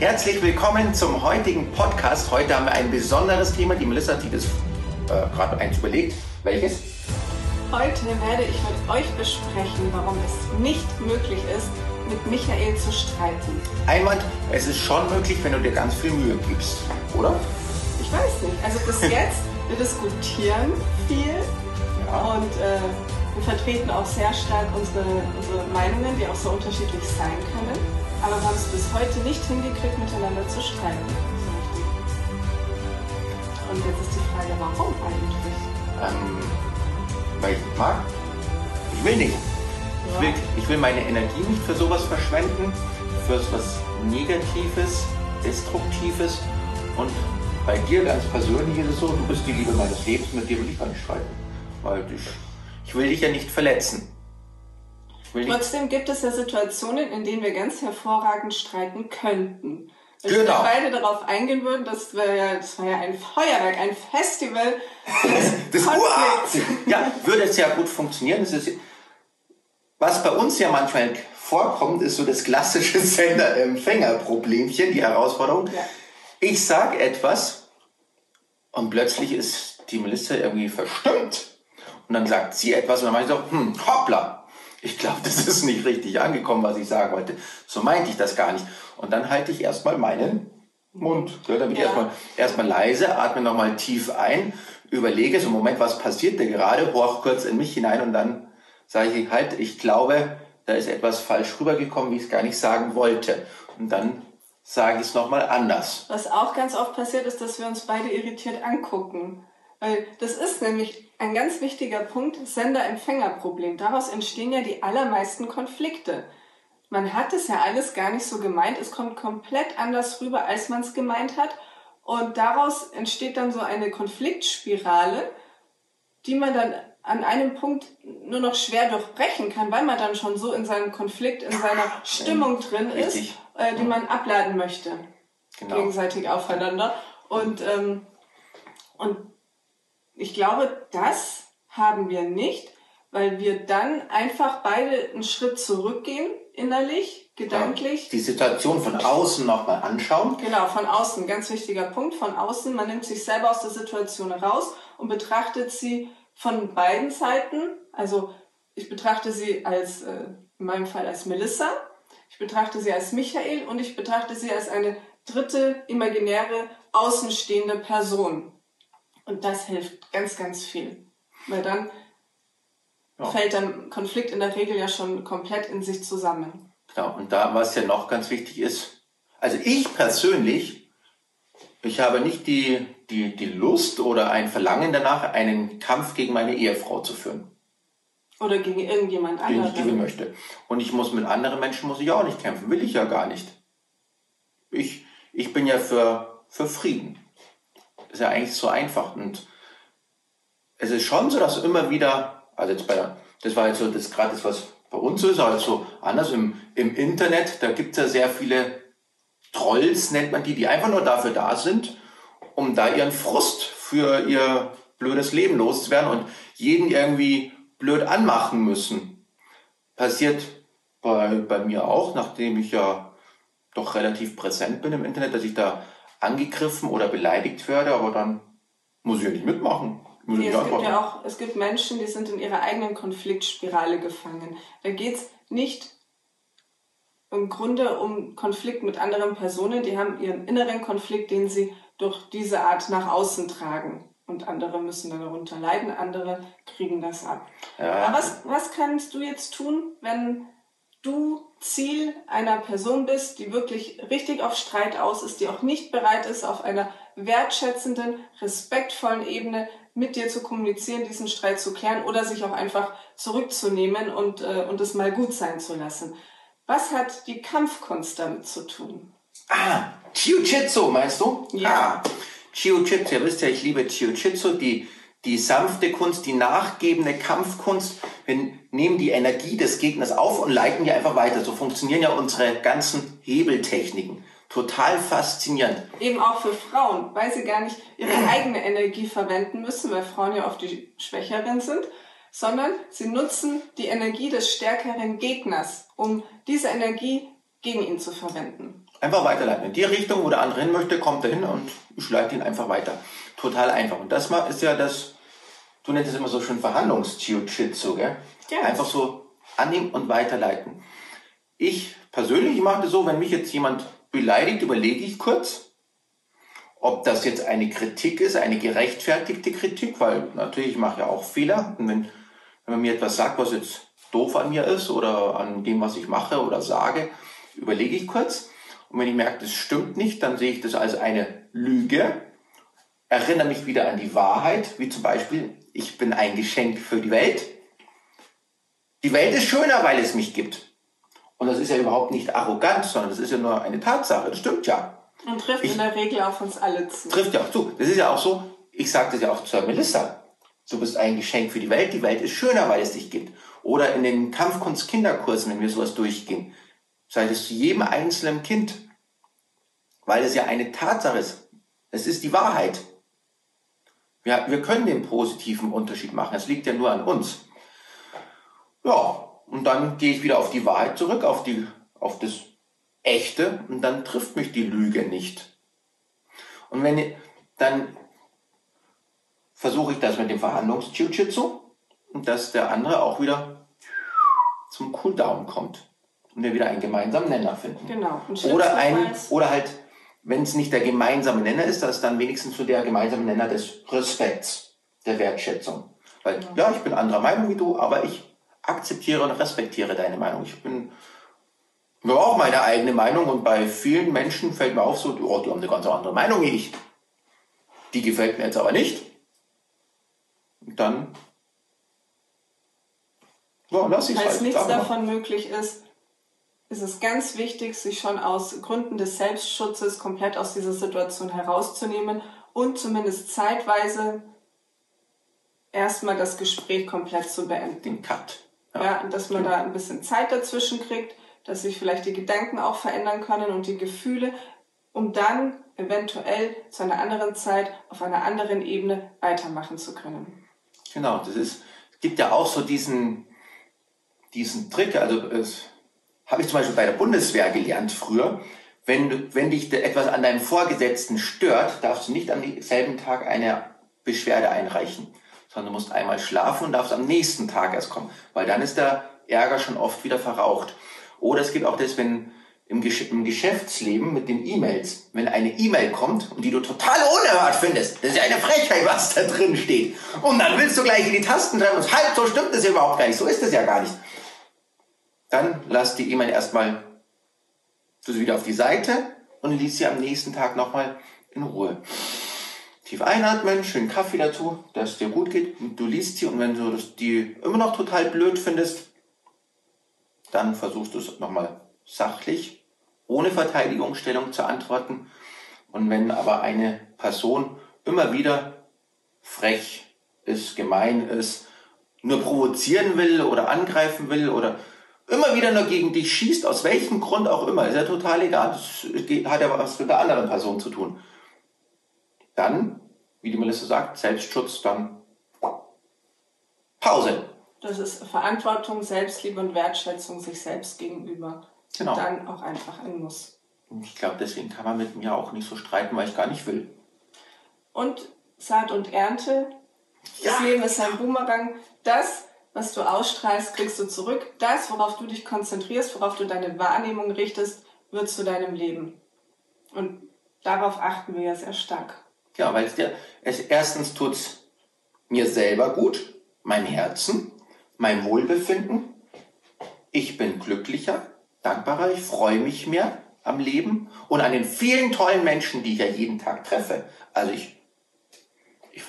Herzlich willkommen zum heutigen Podcast. Heute haben wir ein besonderes Thema. Die Melissa hat sich das äh, gerade eins überlegt. Welches? Heute werde ich mit euch besprechen, warum es nicht möglich ist, mit Michael zu streiten. Einwand, es ist schon möglich, wenn du dir ganz viel Mühe gibst, oder? Ich weiß nicht. Also bis jetzt, wir diskutieren viel ja. und äh, wir vertreten auch sehr stark unsere, unsere Meinungen, die auch so unterschiedlich sein können. Aber wir haben es bis heute nicht hingekriegt, miteinander zu streiten. Und jetzt ist die Frage, warum eigentlich? Ähm, weil ich mag. Ich will nicht. Ich will, ich will meine Energie nicht für sowas verschwenden, für was Negatives, Destruktives. Und bei dir ganz persönlich ist es so, du bist die Liebe meines Lebens, mit dir will ich gar nicht streiten. Weil ich, ich will dich ja nicht verletzen. Trotzdem gibt es ja Situationen, in denen wir ganz hervorragend streiten könnten. Wenn genau. wir beide darauf eingehen würden, das, wär ja, das war ja ein Feuerwerk, ein Festival des Konflikts. Ja, würde es ja gut funktionieren. Ist, was bei uns ja manchmal vorkommt, ist so das klassische Sender-Empfänger-Problemchen, die Herausforderung. Ja. Ich sage etwas und plötzlich ist die Melissa irgendwie verstimmt. Und dann sagt sie etwas und dann meine ich so, hm, hoppla, ich glaube, das ist nicht richtig angekommen, was ich sagen wollte. So meinte ich das gar nicht. Und dann halte ich erstmal meinen Mund. Ja, damit ja. erstmal, erstmal leise, atme nochmal tief ein, überlege so, Moment, was passiert denn gerade, horch kurz in mich hinein und dann sage ich halt, ich glaube, da ist etwas falsch rübergekommen, wie ich es gar nicht sagen wollte. Und dann sage ich es nochmal anders. Was auch ganz oft passiert ist, dass wir uns beide irritiert angucken. Weil das ist nämlich ein ganz wichtiger Punkt, Sender-Empfänger-Problem. Daraus entstehen ja die allermeisten Konflikte. Man hat es ja alles gar nicht so gemeint, es kommt komplett anders rüber, als man es gemeint hat. Und daraus entsteht dann so eine Konfliktspirale, die man dann an einem Punkt nur noch schwer durchbrechen kann, weil man dann schon so in seinem Konflikt, in seiner Stimmung drin ist, äh, die man abladen möchte. Genau. Gegenseitig aufeinander. Und, ähm, und ich glaube, das haben wir nicht, weil wir dann einfach beide einen Schritt zurückgehen, innerlich, gedanklich. Ja, die Situation von außen nochmal anschauen. Genau, von außen, ganz wichtiger Punkt, von außen. Man nimmt sich selber aus der Situation raus und betrachtet sie von beiden Seiten. Also ich betrachte sie als, äh, in meinem Fall als Melissa, ich betrachte sie als Michael und ich betrachte sie als eine dritte, imaginäre, außenstehende Person. Und das hilft ganz, ganz viel. Weil dann ja. fällt dann Konflikt in der Regel ja schon komplett in sich zusammen. Genau. Und da, was ja noch ganz wichtig ist, also ich persönlich, ich habe nicht die, die, die Lust oder ein Verlangen danach, einen Kampf gegen meine Ehefrau zu führen. Oder gegen irgendjemand anderen. Den ich gegen möchte. Und ich muss mit anderen Menschen muss ich auch nicht kämpfen. Will ich ja gar nicht. Ich, ich bin ja für, für Frieden ist ja eigentlich so einfach. Und es ist schon so, dass immer wieder, also jetzt bei der, das war jetzt so das gerade das, was bei uns so ist, aber so anders im, im Internet, da gibt es ja sehr viele Trolls, nennt man die, die einfach nur dafür da sind, um da ihren Frust für ihr blödes Leben loszuwerden und jeden irgendwie blöd anmachen müssen. Passiert bei, bei mir auch, nachdem ich ja doch relativ präsent bin im Internet, dass ich da angegriffen oder beleidigt werde, aber dann muss ich ja nicht mitmachen. Muss nee, es gibt ja auch, es gibt Menschen, die sind in ihrer eigenen Konfliktspirale gefangen. Da geht es nicht im Grunde um Konflikt mit anderen Personen, die haben ihren inneren Konflikt, den sie durch diese Art nach außen tragen. Und andere müssen dann darunter leiden, andere kriegen das ab. Ja. Aber was, was kannst du jetzt tun, wenn du Ziel einer Person bist, die wirklich richtig auf Streit aus ist, die auch nicht bereit ist, auf einer wertschätzenden, respektvollen Ebene mit dir zu kommunizieren, diesen Streit zu klären oder sich auch einfach zurückzunehmen und, äh, und es mal gut sein zu lassen. Was hat die Kampfkunst damit zu tun? Ah, Jiu-Jitsu, meinst du? Ja. Ah, Jiu-Jitsu, ihr wisst ja, ich liebe Jiu-Jitsu, die die sanfte Kunst, die nachgebende Kampfkunst. Wir nehmen die Energie des Gegners auf und leiten die einfach weiter. So funktionieren ja unsere ganzen Hebeltechniken. Total faszinierend. Eben auch für Frauen, weil sie gar nicht ihre eigene Energie verwenden müssen, weil Frauen ja oft die Schwächeren sind, sondern sie nutzen die Energie des stärkeren Gegners, um diese Energie gegen ihn zu verwenden. Einfach weiterleiten. In die Richtung, wo der andere hin möchte, kommt er hin und ich leite ihn einfach weiter. Total einfach. Und das ist ja das, du nennst es immer so schön Verhandlungs-Jiu-Jitsu, gell? Ja. Einfach so annehmen und weiterleiten. Ich persönlich mache das so, wenn mich jetzt jemand beleidigt, überlege ich kurz, ob das jetzt eine Kritik ist, eine gerechtfertigte Kritik, weil natürlich ich mache ja auch Fehler. Und wenn, wenn man mir etwas sagt, was jetzt doof an mir ist oder an dem, was ich mache oder sage, überlege ich kurz. Und wenn ich merke, das stimmt nicht, dann sehe ich das als eine Lüge, erinnere mich wieder an die Wahrheit, wie zum Beispiel, ich bin ein Geschenk für die Welt. Die Welt ist schöner, weil es mich gibt. Und das ist ja überhaupt nicht arrogant, sondern das ist ja nur eine Tatsache. Das stimmt ja. Und trifft ich, in der Regel auf uns alle zu. Trifft ja auch zu. Das ist ja auch so, ich sage das ja auch zur Melissa. Du bist ein Geschenk für die Welt. Die Welt ist schöner, weil es dich gibt. Oder in den Kampfkunst-Kinderkursen, wenn wir sowas durchgehen, sage ich es zu jedem einzelnen Kind. Weil es ja eine Tatsache ist. Es ist die Wahrheit. Wir, wir können den positiven Unterschied machen. Es liegt ja nur an uns. Ja, und dann gehe ich wieder auf die Wahrheit zurück, auf, die, auf das Echte und dann trifft mich die Lüge nicht. Und wenn dann versuche ich das mit dem Verhandlungs-Jiu-Jitsu und dass der andere auch wieder zum Cooldown kommt und wir wieder einen gemeinsamen Nenner finden. Genau. Oder ein, oder halt, wenn es nicht der gemeinsame Nenner ist, dass dann wenigstens so der gemeinsame Nenner des Respekts, der Wertschätzung. Weil, genau. ja, ich bin anderer Meinung wie du, aber ich akzeptiere und respektiere deine Meinung. Ich bin ich habe auch meine eigene Meinung und bei vielen Menschen fällt mir auf so, oh, die haben eine ganz andere Meinung wie ich. Die gefällt mir jetzt aber nicht. Und dann ja, lass ich Falls halt. nichts davon möglich ist, ist es ganz wichtig, sich schon aus Gründen des Selbstschutzes komplett aus dieser Situation herauszunehmen und zumindest zeitweise erstmal das Gespräch komplett zu beenden. Den Cut. Ja, ja und dass man da ein bisschen Zeit dazwischen kriegt, dass sich vielleicht die Gedanken auch verändern können und die Gefühle, um dann eventuell zu einer anderen Zeit auf einer anderen Ebene weitermachen zu können. Genau, das ist, es gibt ja auch so diesen, diesen Trick, also es habe ich zum Beispiel bei der Bundeswehr gelernt früher, wenn, wenn dich etwas an deinem Vorgesetzten stört, darfst du nicht am selben Tag eine Beschwerde einreichen sondern du musst einmal schlafen und darfst am nächsten Tag erst kommen, weil dann ist der Ärger schon oft wieder verraucht. Oder es gibt auch das, wenn im, Gesch im Geschäftsleben mit den E-Mails, wenn eine E-Mail kommt und die du total unerhört findest, das ist ja eine Frechheit, was da drin steht. Und dann willst du gleich in die Tasten treffen und halt, so stimmt das überhaupt gar nicht, so ist das ja gar nicht. Dann lass die E-Mail erstmal wieder auf die Seite und liest sie am nächsten Tag nochmal in Ruhe. Tief einatmen, schön Kaffee dazu, dass es dir gut geht. Du liest sie und wenn du die immer noch total blöd findest, dann versuchst du es nochmal sachlich, ohne Verteidigungsstellung zu antworten. Und wenn aber eine Person immer wieder frech ist, gemein ist, nur provozieren will oder angreifen will oder immer wieder nur gegen dich schießt, aus welchem Grund auch immer, ist ja total egal. Das hat ja was mit der anderen Person zu tun dann, wie die Melissa sagt, Selbstschutz, dann Pause. Das ist Verantwortung, Selbstliebe und Wertschätzung sich selbst gegenüber. Genau. Dann auch einfach ein Muss. Ich glaube, deswegen kann man mit mir auch nicht so streiten, weil ich gar nicht will. Und Saat und Ernte. Ja. Das Leben ist ein Boomerang. Das, was du ausstrahlst, kriegst du zurück. Das, worauf du dich konzentrierst, worauf du deine Wahrnehmung richtest, wird zu deinem Leben. Und darauf achten wir ja sehr stark. Ja, weil es dir, es, erstens tut's mir selber gut, mein Herzen, mein Wohlbefinden. Ich bin glücklicher, dankbarer, ich freue mich mehr am Leben und an den vielen tollen Menschen, die ich ja jeden Tag treffe. Also ich, ich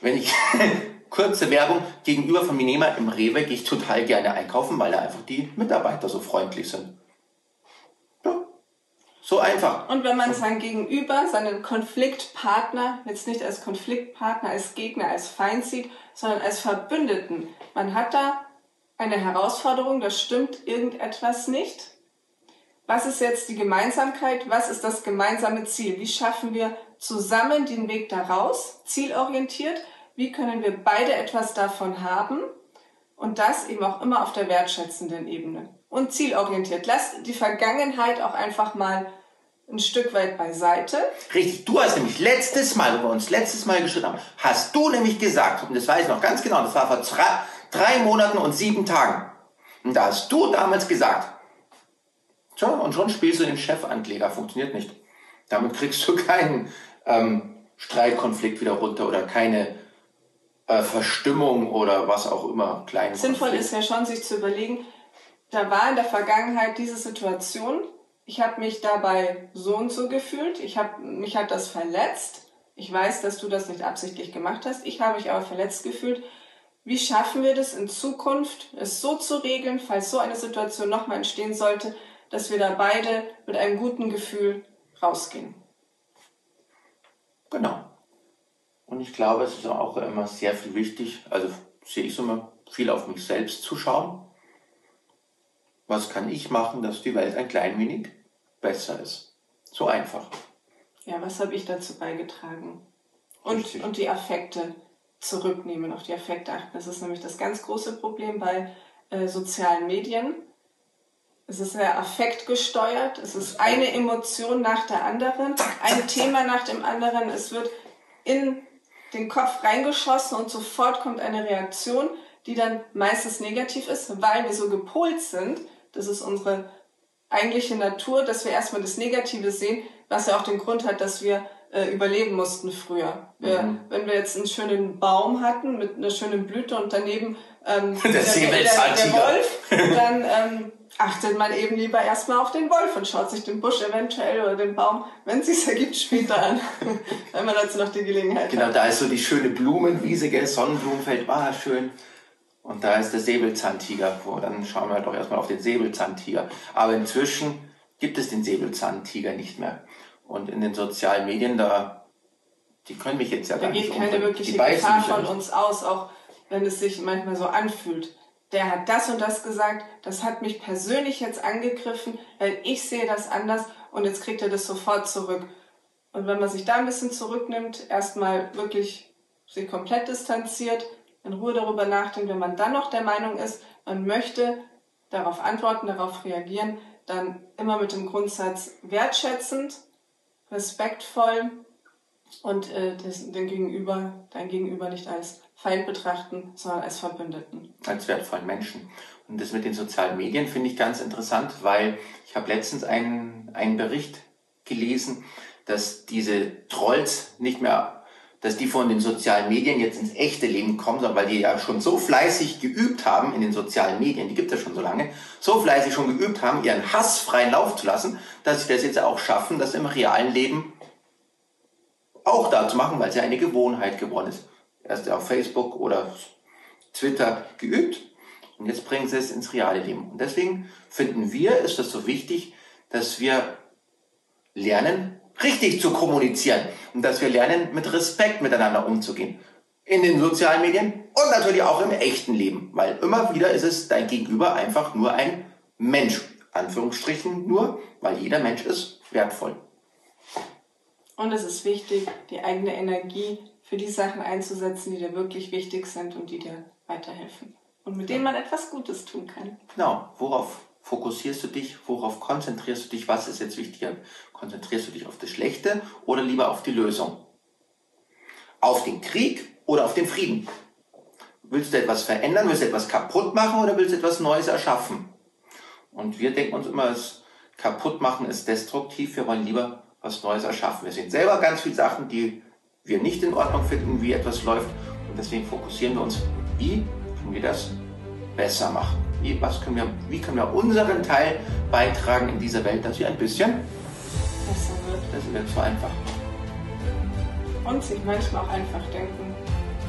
wenn ich kurze Werbung gegenüber von Minema im Rewe gehe ich total gerne einkaufen, weil da einfach die Mitarbeiter so freundlich sind. So einfach. Und wenn man sein Gegenüber, seinen Konfliktpartner, jetzt nicht als Konfliktpartner, als Gegner, als Feind sieht, sondern als Verbündeten. Man hat da eine Herausforderung, da stimmt irgendetwas nicht. Was ist jetzt die Gemeinsamkeit? Was ist das gemeinsame Ziel? Wie schaffen wir zusammen den Weg daraus, zielorientiert? Wie können wir beide etwas davon haben? Und das eben auch immer auf der wertschätzenden Ebene. und zielorientiert. Lass die Vergangenheit auch einfach mal ein Stück weit beiseite. Richtig, du hast nämlich letztes Mal, wo wir uns letztes Mal geschrieben haben, hast du nämlich gesagt, und das weiß ich noch ganz genau, das war vor drei, Monaten und sieben Tagen. Und da hast du damals gesagt, so, und schon spielst du den Chefankläger, funktioniert nicht. Damit kriegst du keinen ähm, Streitkonflikt wieder runter oder keine äh, Verstimmung oder was auch immer. Kleinen Sinnvoll Konflikt. ist ja schon, sich zu überlegen, da war in der Vergangenheit diese Situation, ich habe mich dabei so und so gefühlt, ich hab, mich hat das verletzt, ich weiß, dass du das nicht absichtlich gemacht hast, ich habe mich aber verletzt gefühlt. Wie schaffen wir das in Zukunft, es so zu regeln, falls so eine Situation nochmal entstehen sollte, dass wir da beide mit einem guten Gefühl rausgehen? Genau. Und ich glaube, es ist auch immer sehr viel wichtig, also sehe ich so immer viel auf mich selbst zu schauen. Was kann ich machen, dass die Welt ein klein wenig besser ist? So einfach. Ja, was habe ich dazu beigetragen? Und, und die Affekte zurücknehmen, auf die Affekte achten. Das ist nämlich das ganz große Problem bei äh, sozialen Medien. Es ist sehr affektgesteuert. Es ist eine Emotion nach der anderen, ein Thema nach dem anderen. Es wird in den Kopf reingeschossen und sofort kommt eine Reaktion, die dann meistens negativ ist, weil wir so gepolt sind. Das ist unsere eigentliche Natur, dass wir erstmal das Negative sehen, was ja auch den Grund hat, dass wir äh, überleben mussten früher. Wir, mhm. Wenn wir jetzt einen schönen Baum hatten mit einer schönen Blüte und daneben ähm, der, der, der, der, Wolf, dann ähm, achtet man eben lieber erstmal auf den Wolf und schaut sich den Busch eventuell oder den Baum, wenn es sich ergibt, später an, wenn man dazu noch die Gelegenheit genau, hat. Genau, da ist so die schöne Blumenwiese, gell, Sonnenblumenfeld, war ah, schön. Und da ist der Säbelzahntiger. Oh, dann schauen wir doch erstmal auf den Säbelzahntiger. Aber inzwischen gibt es den Säbelzahntiger nicht mehr. Und in den sozialen Medien, da, die können mich jetzt ja da gar nicht Da geht keine wirkliche Gefahr von uns aus, auch wenn es sich manchmal so anfühlt der hat das und das gesagt, das hat mich persönlich jetzt angegriffen, weil ich sehe das anders und jetzt kriegt er das sofort zurück. Und wenn man sich da ein bisschen zurücknimmt, erstmal wirklich sich komplett distanziert, in Ruhe darüber nachdenkt, wenn man dann noch der Meinung ist, man möchte darauf antworten, darauf reagieren, dann immer mit dem Grundsatz wertschätzend, respektvoll und äh, den Gegenüber, dein Gegenüber nicht als Feind betrachten, sondern als Verbündeten. Als wertvollen Menschen. Und das mit den sozialen Medien finde ich ganz interessant, weil ich habe letztens einen, einen Bericht gelesen, dass diese Trolls nicht mehr, dass die von den sozialen Medien jetzt ins echte Leben kommen, sondern weil die ja schon so fleißig geübt haben in den sozialen Medien, die gibt es ja schon so lange, so fleißig schon geübt haben, ihren Hass freien Lauf zu lassen, dass sie das jetzt auch schaffen, das im realen Leben auch da zu machen, weil es ja eine Gewohnheit geworden ist. Erst auf Facebook oder Twitter geübt und jetzt bringen sie es ins reale Leben. Und deswegen finden wir, ist das so wichtig, dass wir lernen, richtig zu kommunizieren und dass wir lernen, mit Respekt miteinander umzugehen. In den sozialen Medien und natürlich auch im echten Leben, weil immer wieder ist es dein Gegenüber einfach nur ein Mensch. Anführungsstrichen nur, weil jeder Mensch ist wertvoll. Und es ist wichtig, die eigene Energie für die Sachen einzusetzen, die dir wirklich wichtig sind und die dir weiterhelfen. Und mit denen man etwas Gutes tun kann. Genau. Worauf fokussierst du dich? Worauf konzentrierst du dich? Was ist jetzt wichtiger? Konzentrierst du dich auf das Schlechte oder lieber auf die Lösung? Auf den Krieg oder auf den Frieden? Willst du etwas verändern? Willst du etwas kaputt machen oder willst du etwas Neues erschaffen? Und wir denken uns immer, das kaputt machen ist destruktiv. Wir wollen lieber was Neues erschaffen. Wir sehen selber ganz viele Sachen, die wir nicht in Ordnung finden, wie etwas läuft. Und deswegen fokussieren wir uns, wie können wir das besser machen? Wie, was können wir, wie können wir unseren Teil beitragen in dieser Welt, dass wir ein bisschen besser wird? Das wird so einfach. Und sich manchmal auch einfach denken,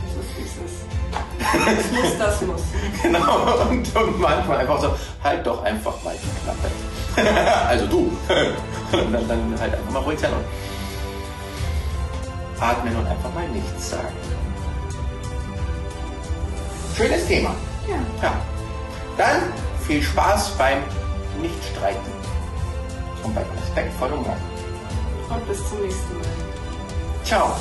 das ist wie es ist. Das muss, das muss. genau, und, und manchmal einfach so, halt doch einfach mal die Klappe. also du. und dann, dann halt einfach mal ruhig sein und atmen und einfach mal nichts sagen. Schönes Thema. Ja. ja. Dann viel Spaß beim Nichtstreiten und beim respektvollen Umgang. Und bis zum nächsten Mal. Ciao.